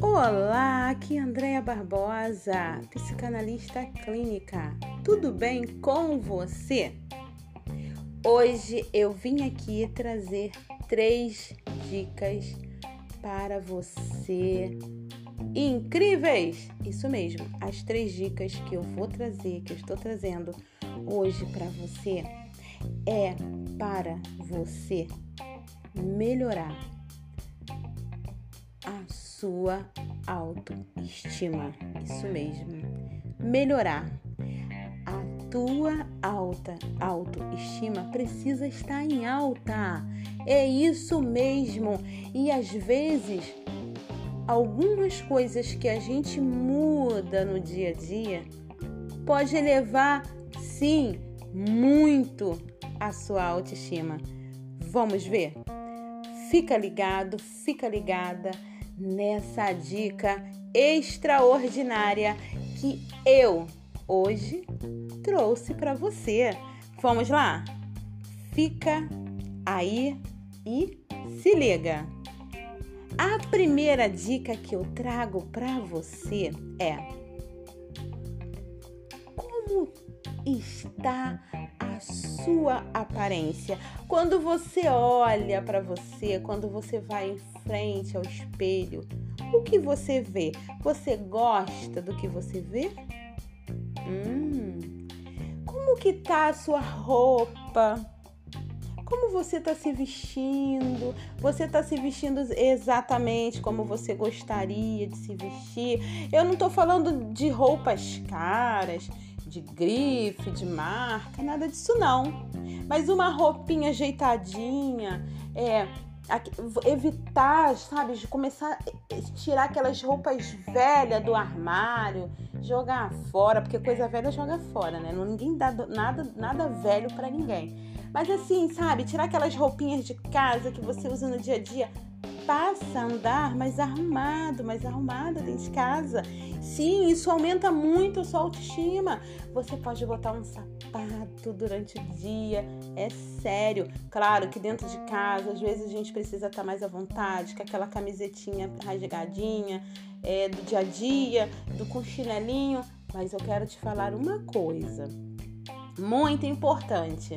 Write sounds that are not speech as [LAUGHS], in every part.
Olá, aqui é Andréia Barbosa, psicanalista clínica. Tudo bem com você? Hoje eu vim aqui trazer três dicas para você incríveis. Isso mesmo, as três dicas que eu vou trazer, que eu estou trazendo hoje para você é para você melhorar a sua autoestima. Isso mesmo. Melhorar. A tua alta autoestima precisa estar em alta. É isso mesmo. E às vezes algumas coisas que a gente muda no dia a dia pode elevar sim muito a sua autoestima. Vamos ver? Fica ligado, fica ligada nessa dica extraordinária que eu hoje trouxe para você. Vamos lá? Fica aí e se liga. A primeira dica que eu trago para você é como está sua aparência. Quando você olha para você, quando você vai em frente ao espelho, o que você vê? Você gosta do que você vê? Hum, como que tá a sua roupa? Como você está se vestindo? Você está se vestindo exatamente como você gostaria de se vestir? Eu não estou falando de roupas caras de grife, de marca, nada disso não. Mas uma roupinha ajeitadinha, é, evitar, sabe, de começar a tirar aquelas roupas velhas do armário, jogar fora, porque coisa velha joga fora, né? Ninguém dá nada, nada velho para ninguém. Mas assim, sabe, tirar aquelas roupinhas de casa que você usa no dia a dia, passa a andar mais arrumado, mais arrumada dentro de casa. Sim, isso aumenta muito a sua autoestima. Você pode botar um sapato durante o dia, é sério. Claro que dentro de casa, às vezes a gente precisa estar mais à vontade, com aquela camisetinha rasgadinha é, do dia a dia, do com chinelinho. Mas eu quero te falar uma coisa muito importante.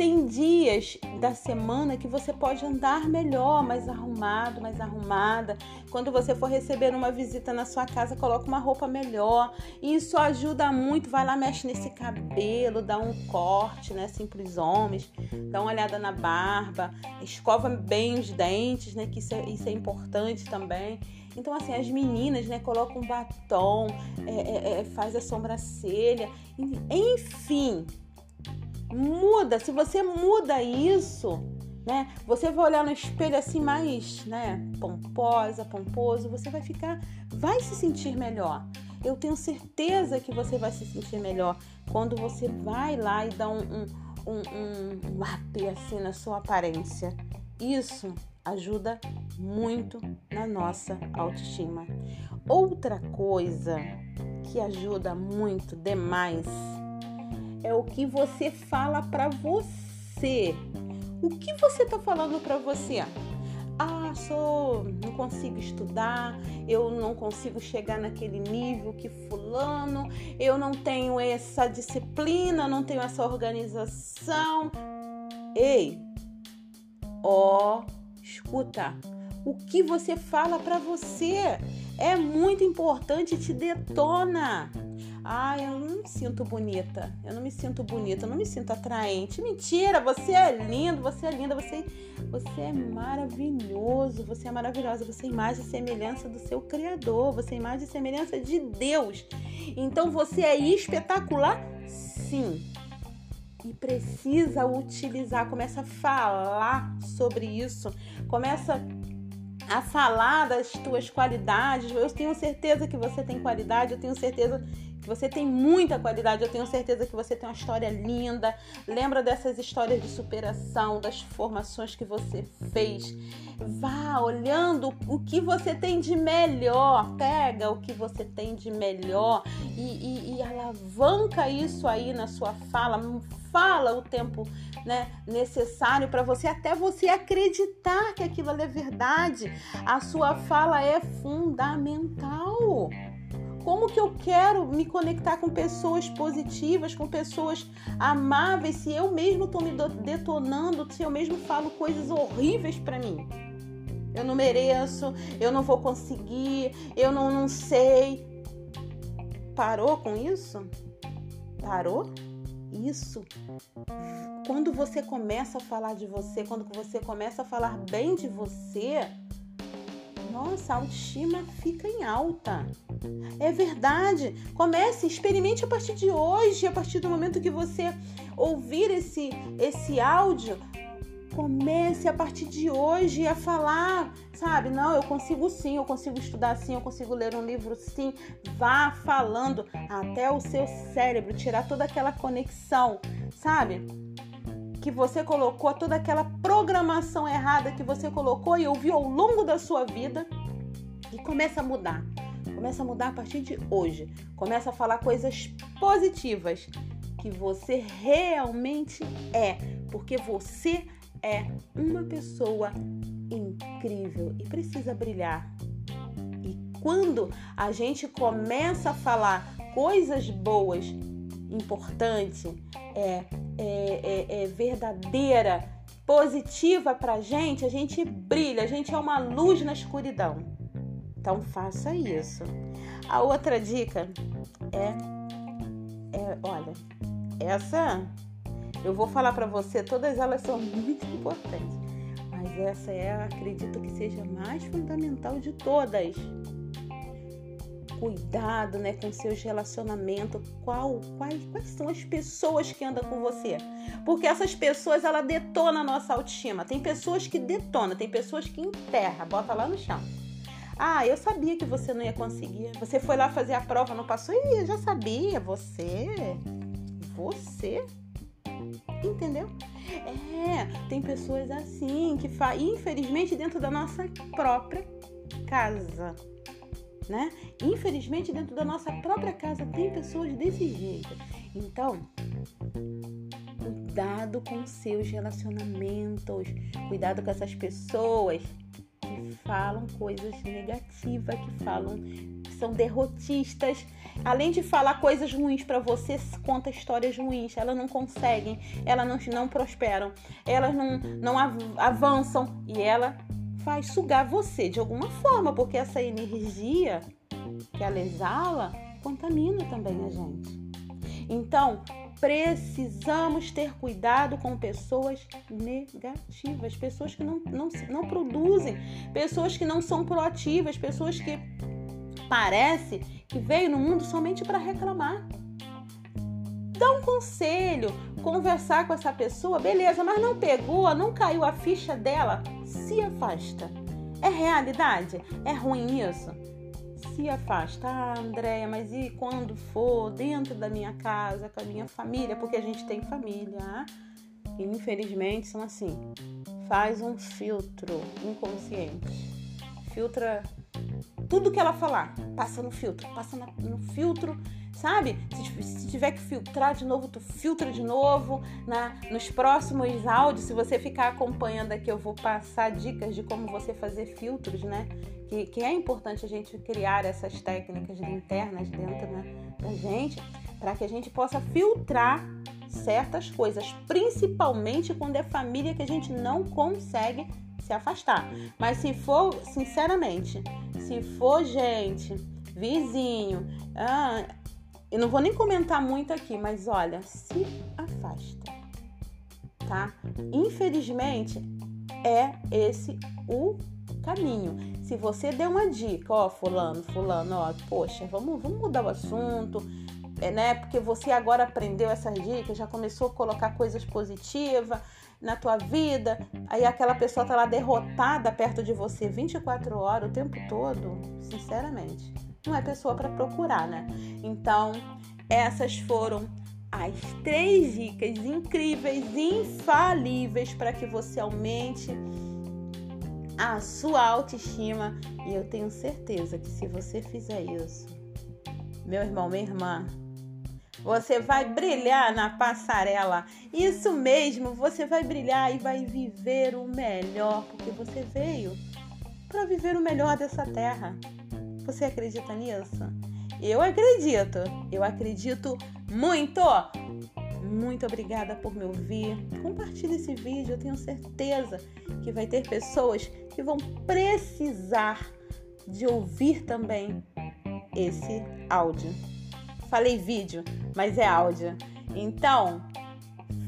Tem dias da semana que você pode andar melhor, mais arrumado, mais arrumada. Quando você for receber uma visita na sua casa, coloca uma roupa melhor. Isso ajuda muito. Vai lá, mexe nesse cabelo, dá um corte, né? Os homens. Dá uma olhada na barba. Escova bem os dentes, né? Que isso é, isso é importante também. Então, assim, as meninas, né, colocam um batom, é, é, é, faz a sobrancelha, enfim, muda, se você muda isso, né? Você vai olhar no espelho assim mais, né, pomposa, pomposo, você vai ficar, vai se sentir melhor. Eu tenho certeza que você vai se sentir melhor quando você vai lá e dá um, um, um, um, um assim na sua aparência. Isso ajuda muito na nossa autoestima. Outra coisa que ajuda muito demais é o que você fala para você. O que você tá falando para você? Ah, sou, não consigo estudar, eu não consigo chegar naquele nível que fulano, eu não tenho essa disciplina, não tenho essa organização. Ei, ó, escuta, o que você fala para você é muito importante, te detona. Ah, eu não me sinto bonita. Eu não me sinto bonita, eu não me sinto atraente. Mentira, você é lindo, você é linda, você, você é maravilhoso, você é maravilhosa, você é imagem e semelhança do seu Criador, você é imagem e semelhança de Deus. Então você é espetacular? Sim. E precisa utilizar, começa a falar sobre isso, começa a falar das tuas qualidades. Eu tenho certeza que você tem qualidade, eu tenho certeza você tem muita qualidade. Eu tenho certeza que você tem uma história linda. Lembra dessas histórias de superação, das formações que você fez. Vá olhando o que você tem de melhor. Pega o que você tem de melhor e, e, e alavanca isso aí na sua fala. Fala o tempo né, necessário para você, até você acreditar que aquilo é verdade. A sua fala é fundamental. Como que eu quero me conectar com pessoas positivas, com pessoas amáveis, se eu mesmo estou me detonando, se eu mesmo falo coisas horríveis para mim? Eu não mereço, eu não vou conseguir, eu não, não sei. Parou com isso? Parou? Isso. Quando você começa a falar de você, quando você começa a falar bem de você, nossa, a autoestima fica em alta. É verdade. Comece, experimente a partir de hoje, a partir do momento que você ouvir esse esse áudio, comece a partir de hoje a falar, sabe? Não, eu consigo sim, eu consigo estudar sim, eu consigo ler um livro sim. Vá falando até o seu cérebro tirar toda aquela conexão, sabe? Que você colocou, toda aquela programação errada que você colocou e ouviu ao longo da sua vida e começa a mudar. Começa a mudar a partir de hoje. Começa a falar coisas positivas que você realmente é, porque você é uma pessoa incrível e precisa brilhar. E quando a gente começa a falar coisas boas, importantes, é, é, é, é verdadeira, positiva pra gente, a gente brilha, a gente é uma luz na escuridão. Então faça isso. A outra dica é, é olha, essa eu vou falar para você, todas elas são [LAUGHS] muito importantes, mas essa é, acredito que seja a mais fundamental de todas cuidado né, com seus relacionamentos, qual, quais, quais são as pessoas que andam com você. Porque essas pessoas, ela detona a nossa autoestima. Tem pessoas que detonam, tem pessoas que enterra, bota lá no chão. Ah, eu sabia que você não ia conseguir. Você foi lá fazer a prova, não passou? Ih, eu já sabia. Você. Você. Entendeu? É, tem pessoas assim que fazem, infelizmente, dentro da nossa própria casa né? Infelizmente, dentro da nossa própria casa tem pessoas desse jeito. Então, cuidado com seus relacionamentos, cuidado com essas pessoas que falam coisas negativas, que falam que são derrotistas. Além de falar coisas ruins para você, conta histórias ruins. Elas não conseguem, elas não, não prosperam, elas não, não avançam e ela faz sugar você de alguma forma, porque essa energia que ela exala contamina também a gente. Então, precisamos ter cuidado com pessoas negativas, pessoas que não, não, não produzem, pessoas que não são proativas, pessoas que parece que veio no mundo somente para reclamar. Dá um conselho, conversar com essa pessoa, beleza, mas não pegou, não caiu a ficha dela, se afasta. É realidade? É ruim isso? Se afasta. Ah, Andréia, mas e quando for dentro da minha casa, com a minha família? Porque a gente tem família, ah? infelizmente são assim. Faz um filtro inconsciente. Filtra tudo que ela falar, passa no filtro, passa no filtro sabe? Se, se, tiver que filtrar de novo, tu filtra de novo. Na, nos próximos áudios, se você ficar acompanhando aqui, eu vou passar dicas de como você fazer filtros, né? Que, que é importante a gente criar essas técnicas internas dentro né, da gente, para que a gente possa filtrar certas coisas, principalmente quando é família que a gente não consegue se afastar. Mas se for, sinceramente, se for gente, vizinho, ah, eu não vou nem comentar muito aqui, mas olha, se afasta, tá? Infelizmente, é esse o caminho. Se você der uma dica, ó, fulano, fulano, ó, poxa, vamos, vamos mudar o assunto, é, né? Porque você agora aprendeu essas dicas, já começou a colocar coisas positivas na tua vida, aí aquela pessoa tá lá derrotada perto de você 24 horas, o tempo todo, sinceramente não é pessoa para procurar, né? Então, essas foram as três dicas incríveis, infalíveis para que você aumente a sua autoestima. E eu tenho certeza que se você fizer isso, meu irmão, minha irmã, você vai brilhar na passarela. Isso mesmo, você vai brilhar e vai viver o melhor, porque você veio para viver o melhor dessa terra. Você acredita nisso? Eu acredito. Eu acredito muito. Muito obrigada por me ouvir. Compartilhe esse vídeo. Eu tenho certeza que vai ter pessoas que vão precisar de ouvir também esse áudio. Falei vídeo, mas é áudio. Então,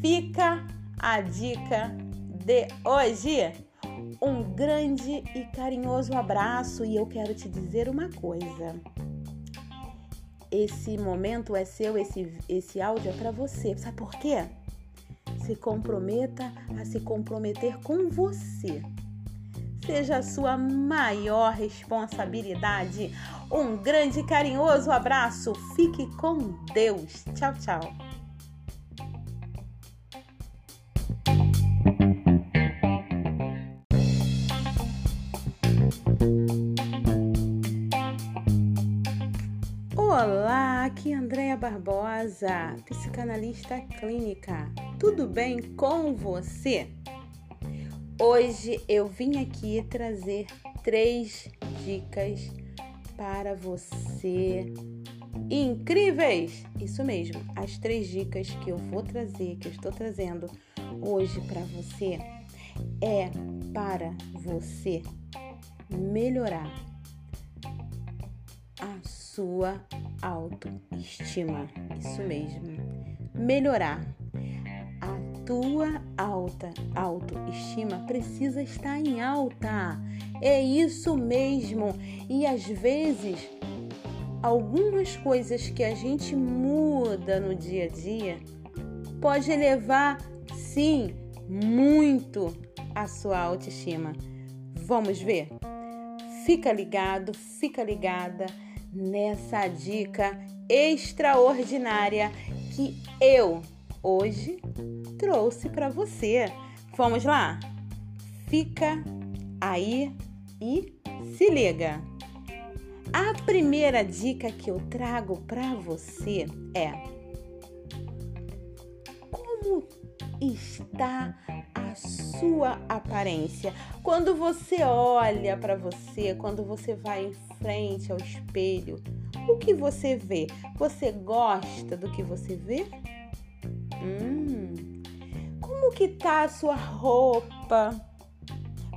fica a dica de hoje. Grande e carinhoso abraço e eu quero te dizer uma coisa. Esse momento é seu, esse, esse áudio é para você. Sabe por quê? Se comprometa a se comprometer com você seja a sua maior responsabilidade. Um grande e carinhoso abraço. Fique com Deus. Tchau, tchau. Olá, aqui é Andréia Barbosa, psicanalista clínica. Tudo bem com você? Hoje eu vim aqui trazer três dicas para você incríveis. Isso mesmo, as três dicas que eu vou trazer, que eu estou trazendo hoje para você é para você melhorar a sua autoestima. Isso mesmo, melhorar tua alta autoestima precisa estar em alta. É isso mesmo. E às vezes, algumas coisas que a gente muda no dia a dia pode elevar, sim, muito a sua autoestima. Vamos ver? Fica ligado, fica ligada nessa dica extraordinária que eu hoje trouxe para você. Vamos lá? Fica aí e se liga. A primeira dica que eu trago para você é como está sua aparência. Quando você olha para você, quando você vai em frente ao espelho, o que você vê? Você gosta do que você vê? Hum, como que tá a sua roupa?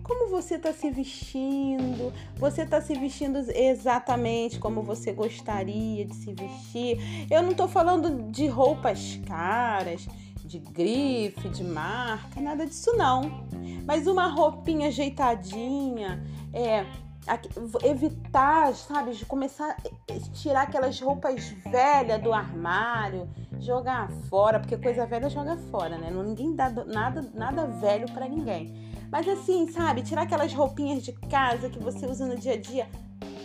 Como você está se vestindo? Você está se vestindo exatamente como você gostaria de se vestir? Eu não estou falando de roupas caras, de grife, de marca, nada disso não. Mas uma roupinha ajeitadinha, é, evitar, sabe, de começar a tirar aquelas roupas velhas do armário, jogar fora, porque coisa velha joga fora, né? Ninguém dá nada, nada velho para ninguém. Mas assim, sabe, tirar aquelas roupinhas de casa que você usa no dia a dia,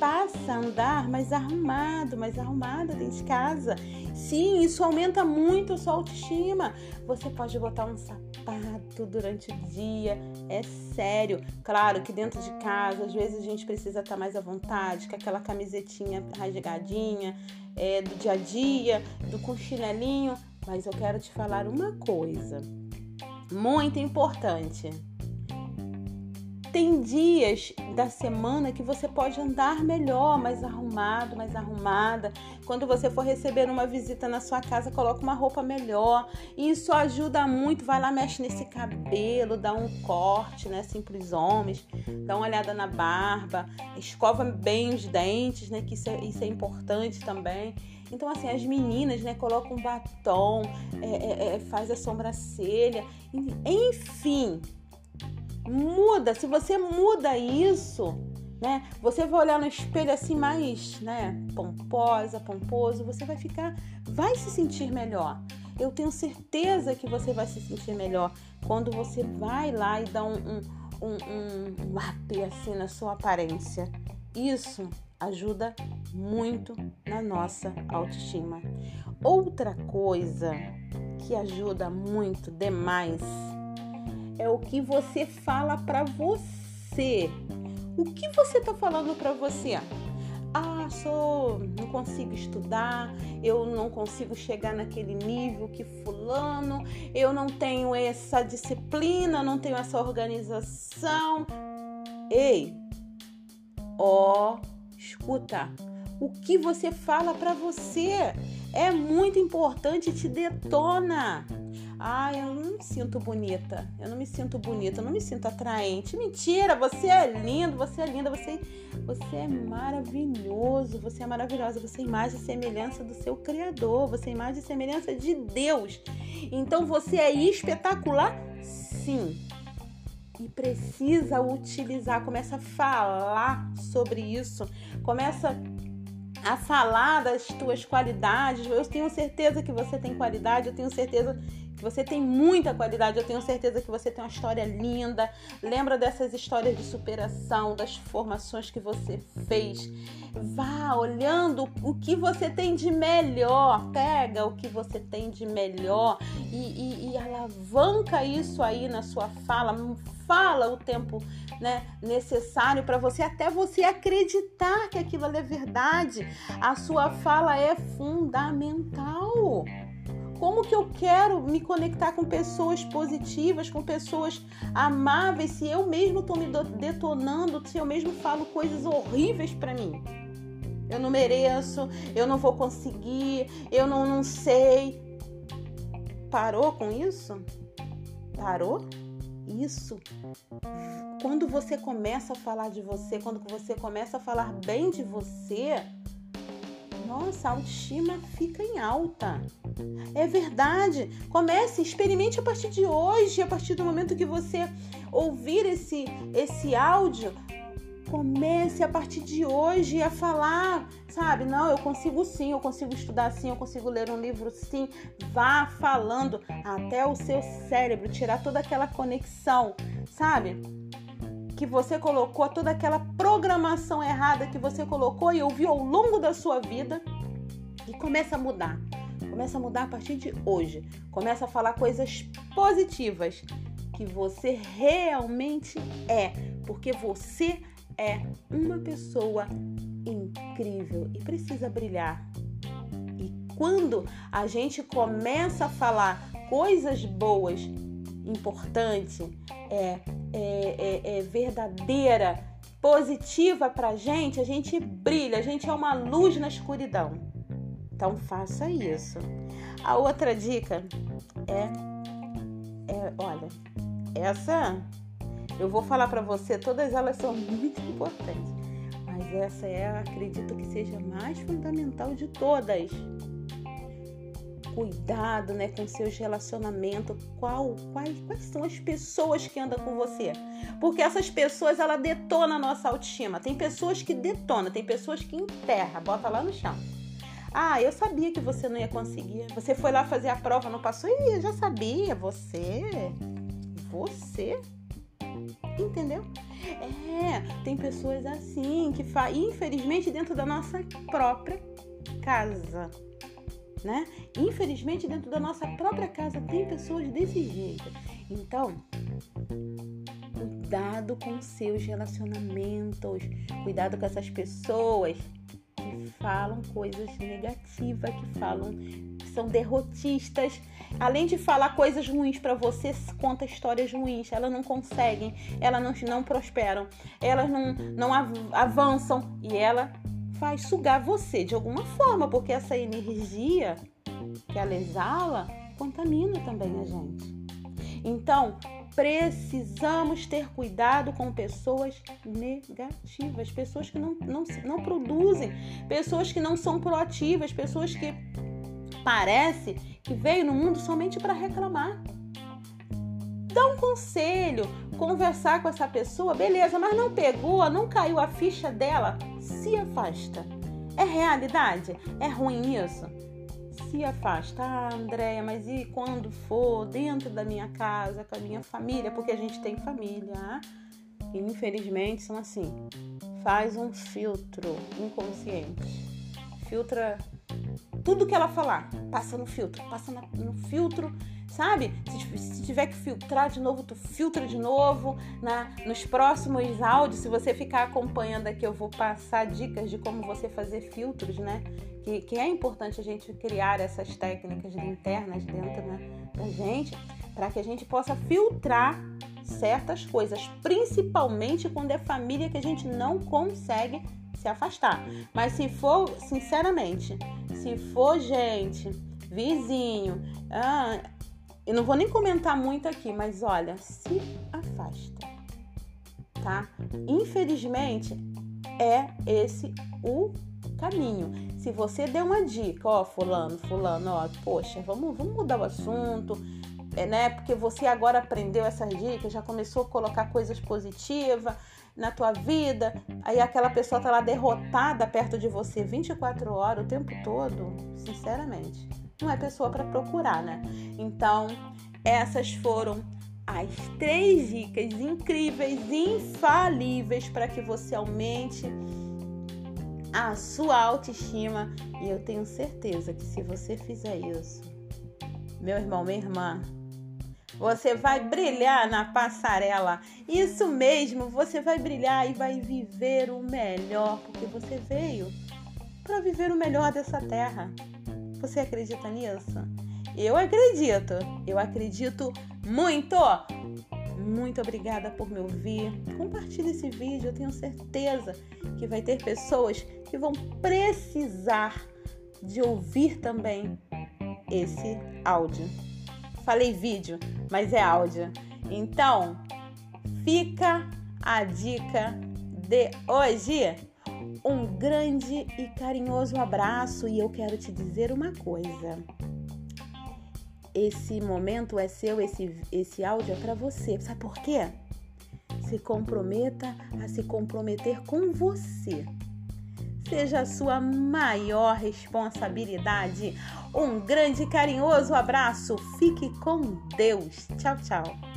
passa a andar mais arrumado, mais arrumada dentro de casa. Sim, isso aumenta muito a sua autoestima. Você pode botar um sapato durante o dia, é sério. Claro que dentro de casa, às vezes a gente precisa estar mais à vontade, com aquela camisetinha rasgadinha, é, do dia a dia, do com chinelinho. Mas eu quero te falar uma coisa muito importante tem dias da semana que você pode andar melhor, mais arrumado, mais arrumada. Quando você for receber uma visita na sua casa, coloca uma roupa melhor. Isso ajuda muito. Vai lá, mexe nesse cabelo, dá um corte, né? Os homens. Dá uma olhada na barba, escova bem os dentes, né? Que isso é, isso é importante também. Então, assim, as meninas, né, colocam batom, é, é, é, faz a sobrancelha, enfim, muda, se você muda isso, né? Você vai olhar no espelho assim mais, né, pomposa, pomposo, você vai ficar, vai se sentir melhor. Eu tenho certeza que você vai se sentir melhor quando você vai lá e dá um, um, um, um, assim na sua aparência. Isso ajuda muito na nossa autoestima. Outra coisa que ajuda muito demais é o que você fala para você. O que você está falando para você? Ah, sou, não consigo estudar, eu não consigo chegar naquele nível que fulano, eu não tenho essa disciplina, não tenho essa organização. Ei, ó, escuta, o que você fala para você é muito importante, te detona. Ah, eu não me sinto bonita. Eu não me sinto bonita, eu não me sinto atraente. Mentira, você é lindo, você é linda, você, você é maravilhoso, você é maravilhosa, você é imagem e semelhança do seu Criador, você é imagem e semelhança de Deus. Então você é espetacular? Sim. E precisa utilizar, começa a falar sobre isso, começa a falar das tuas qualidades. Eu tenho certeza que você tem qualidade, eu tenho certeza você tem muita qualidade, eu tenho certeza que você tem uma história linda. Lembra dessas histórias de superação, das formações que você fez. Vá olhando o que você tem de melhor, pega o que você tem de melhor e, e, e alavanca isso aí na sua fala. Fala o tempo né, necessário para você, até você acreditar que aquilo é verdade. A sua fala é fundamental. Como que eu quero me conectar com pessoas positivas, com pessoas amáveis, se eu mesmo estou me detonando, se eu mesmo falo coisas horríveis para mim? Eu não mereço, eu não vou conseguir, eu não, não sei. Parou com isso? Parou? Isso. Quando você começa a falar de você, quando você começa a falar bem de você, nossa, a autoestima fica em alta. É verdade. Comece, experimente a partir de hoje, a partir do momento que você ouvir esse, esse áudio. Comece a partir de hoje a falar, sabe? Não, eu consigo sim, eu consigo estudar sim, eu consigo ler um livro sim. Vá falando até o seu cérebro tirar toda aquela conexão, sabe? Que você colocou, toda aquela programação errada que você colocou e ouviu ao longo da sua vida e começa a mudar. Começa a mudar a partir de hoje. Começa a falar coisas positivas que você realmente é, porque você é uma pessoa incrível e precisa brilhar. E quando a gente começa a falar coisas boas, importantes, é, é, é, é verdadeira, positiva pra gente, a gente brilha, a gente é uma luz na escuridão. Então faça isso. A outra dica é, é olha, essa eu vou falar para você, todas elas são muito importantes, mas essa é, acredito que seja a mais fundamental de todas cuidado né, com seus relacionamentos, qual, quais, quais são as pessoas que andam com você. Porque essas pessoas, ela detona a nossa autoestima. Tem pessoas que detonam, tem pessoas que enterra, bota lá no chão. Ah, eu sabia que você não ia conseguir. Você foi lá fazer a prova, não passou? Ih, eu já sabia. Você? Você? Entendeu? É, tem pessoas assim que fazem, infelizmente, dentro da nossa própria casa né? Infelizmente, dentro da nossa própria casa tem pessoas desse jeito. Então, cuidado com seus relacionamentos, cuidado com essas pessoas que falam coisas negativas, que falam são derrotistas. Além de falar coisas ruins para você, conta histórias ruins. Elas não conseguem, elas não, não prosperam, elas não, não avançam e ela faz sugar você de alguma forma, porque essa energia que ela exala contamina também a gente. Então, precisamos ter cuidado com pessoas negativas, pessoas que não, não, não produzem, pessoas que não são proativas, pessoas que parece que veio no mundo somente para reclamar. Dá um conselho, conversar com essa pessoa, beleza, mas não pegou, não caiu a ficha dela, se afasta. É realidade? É ruim isso? Se afasta. Ah, Andréia, mas e quando for dentro da minha casa, com a minha família? Porque a gente tem família, ah? e infelizmente são assim, faz um filtro inconsciente. Filtra tudo que ela falar, passa no filtro, passa no filtro, sabe? Se, se, tiver que filtrar de novo, tu filtra de novo. Na, nos próximos áudios, se você ficar acompanhando aqui, eu vou passar dicas de como você fazer filtros, né? Que, que é importante a gente criar essas técnicas internas dentro né, da gente, para que a gente possa filtrar certas coisas, principalmente quando é família que a gente não consegue se afastar. Mas se for, sinceramente, se for gente, vizinho, ah, eu não vou nem comentar muito aqui, mas olha, se afasta, tá? Infelizmente, é esse o caminho. Se você der uma dica, ó, fulano, fulano, ó, poxa, vamos, vamos mudar o assunto, é, né? Porque você agora aprendeu essas dicas, já começou a colocar coisas positivas na tua vida, aí aquela pessoa tá lá derrotada perto de você 24 horas o tempo todo, sinceramente, não é pessoa para procurar, né? Então, essas foram as três dicas incríveis, infalíveis para que você aumente a sua autoestima. E eu tenho certeza que se você fizer isso, meu irmão, minha irmã, você vai brilhar na passarela. Isso mesmo, você vai brilhar e vai viver o melhor, porque você veio para viver o melhor dessa terra. Você acredita nisso? Eu acredito. Eu acredito muito. Muito obrigada por me ouvir. Compartilhe esse vídeo, eu tenho certeza que vai ter pessoas que vão precisar de ouvir também esse áudio. Falei vídeo, mas é áudio. Então, fica a dica de hoje. Um grande e carinhoso abraço e eu quero te dizer uma coisa. Esse momento é seu, esse, esse áudio é para você. Sabe por quê? Se comprometa a se comprometer com você seja a sua maior responsabilidade. Um grande e carinhoso abraço. Fique com Deus. Tchau, tchau.